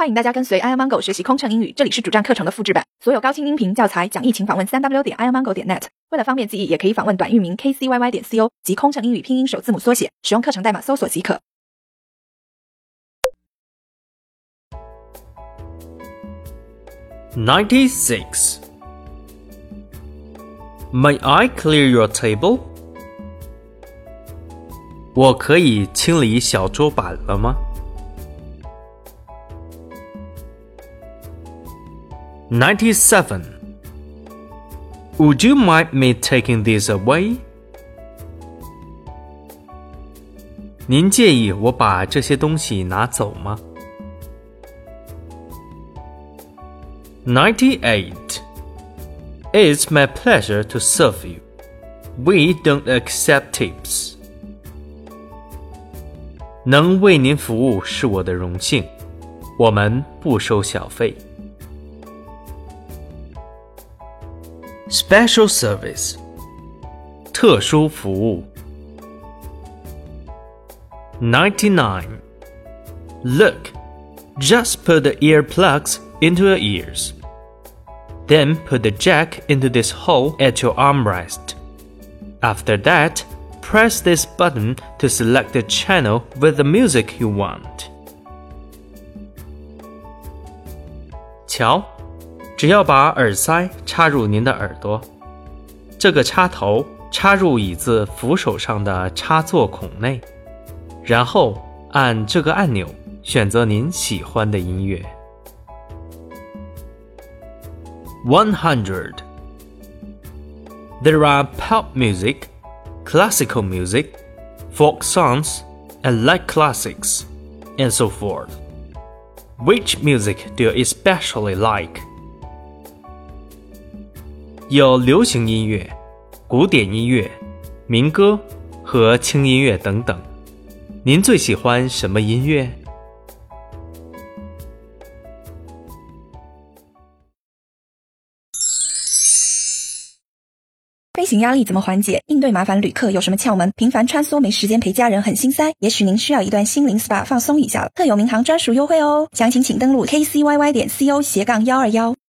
欢迎大家跟随 i amango 学习空乘英语，这里是主站课程的复制版，所有高清音频教材讲义，请访问三 w 点 i amango 点 net。为了方便记忆，也可以访问短域名 kcyy 点 co 及空乘英语拼音首字母缩写，使用课程代码搜索即可。Ninety-six. May I clear your table? 我可以清理小桌板了吗 ？Ninety-seven. Would you mind me taking this away? 您介意我把这些东西拿走吗？Ninety-eight. It's my pleasure to serve you. We don't accept tips. 能为您服务是我的荣幸，我们不收小费。 Special service，特殊服务。Ninety-nine. Look, just put the earplugs into your ears. Then put the jack into this hole at your armrest. After that, press this button to select the channel with the music you want. 瞧， 只要把耳塞插入您的耳朵，这个插头插入椅子扶手上的插座孔内，然后按这个按钮选择您喜欢的音乐。100. There are pop music, classical music, folk songs, and light classics, and so forth. Which music do you especially like? 有流行音乐、古典音乐、民歌和轻音乐等等。您最喜欢什么音乐？飞行压力怎么缓解？应对麻烦旅客有什么窍门？频繁穿梭没时间陪家人很心塞，也许您需要一段心灵 SPA 放松一下了。特有民航专属优惠哦，详情请登录 kcyy 点 co 斜杠幺二幺。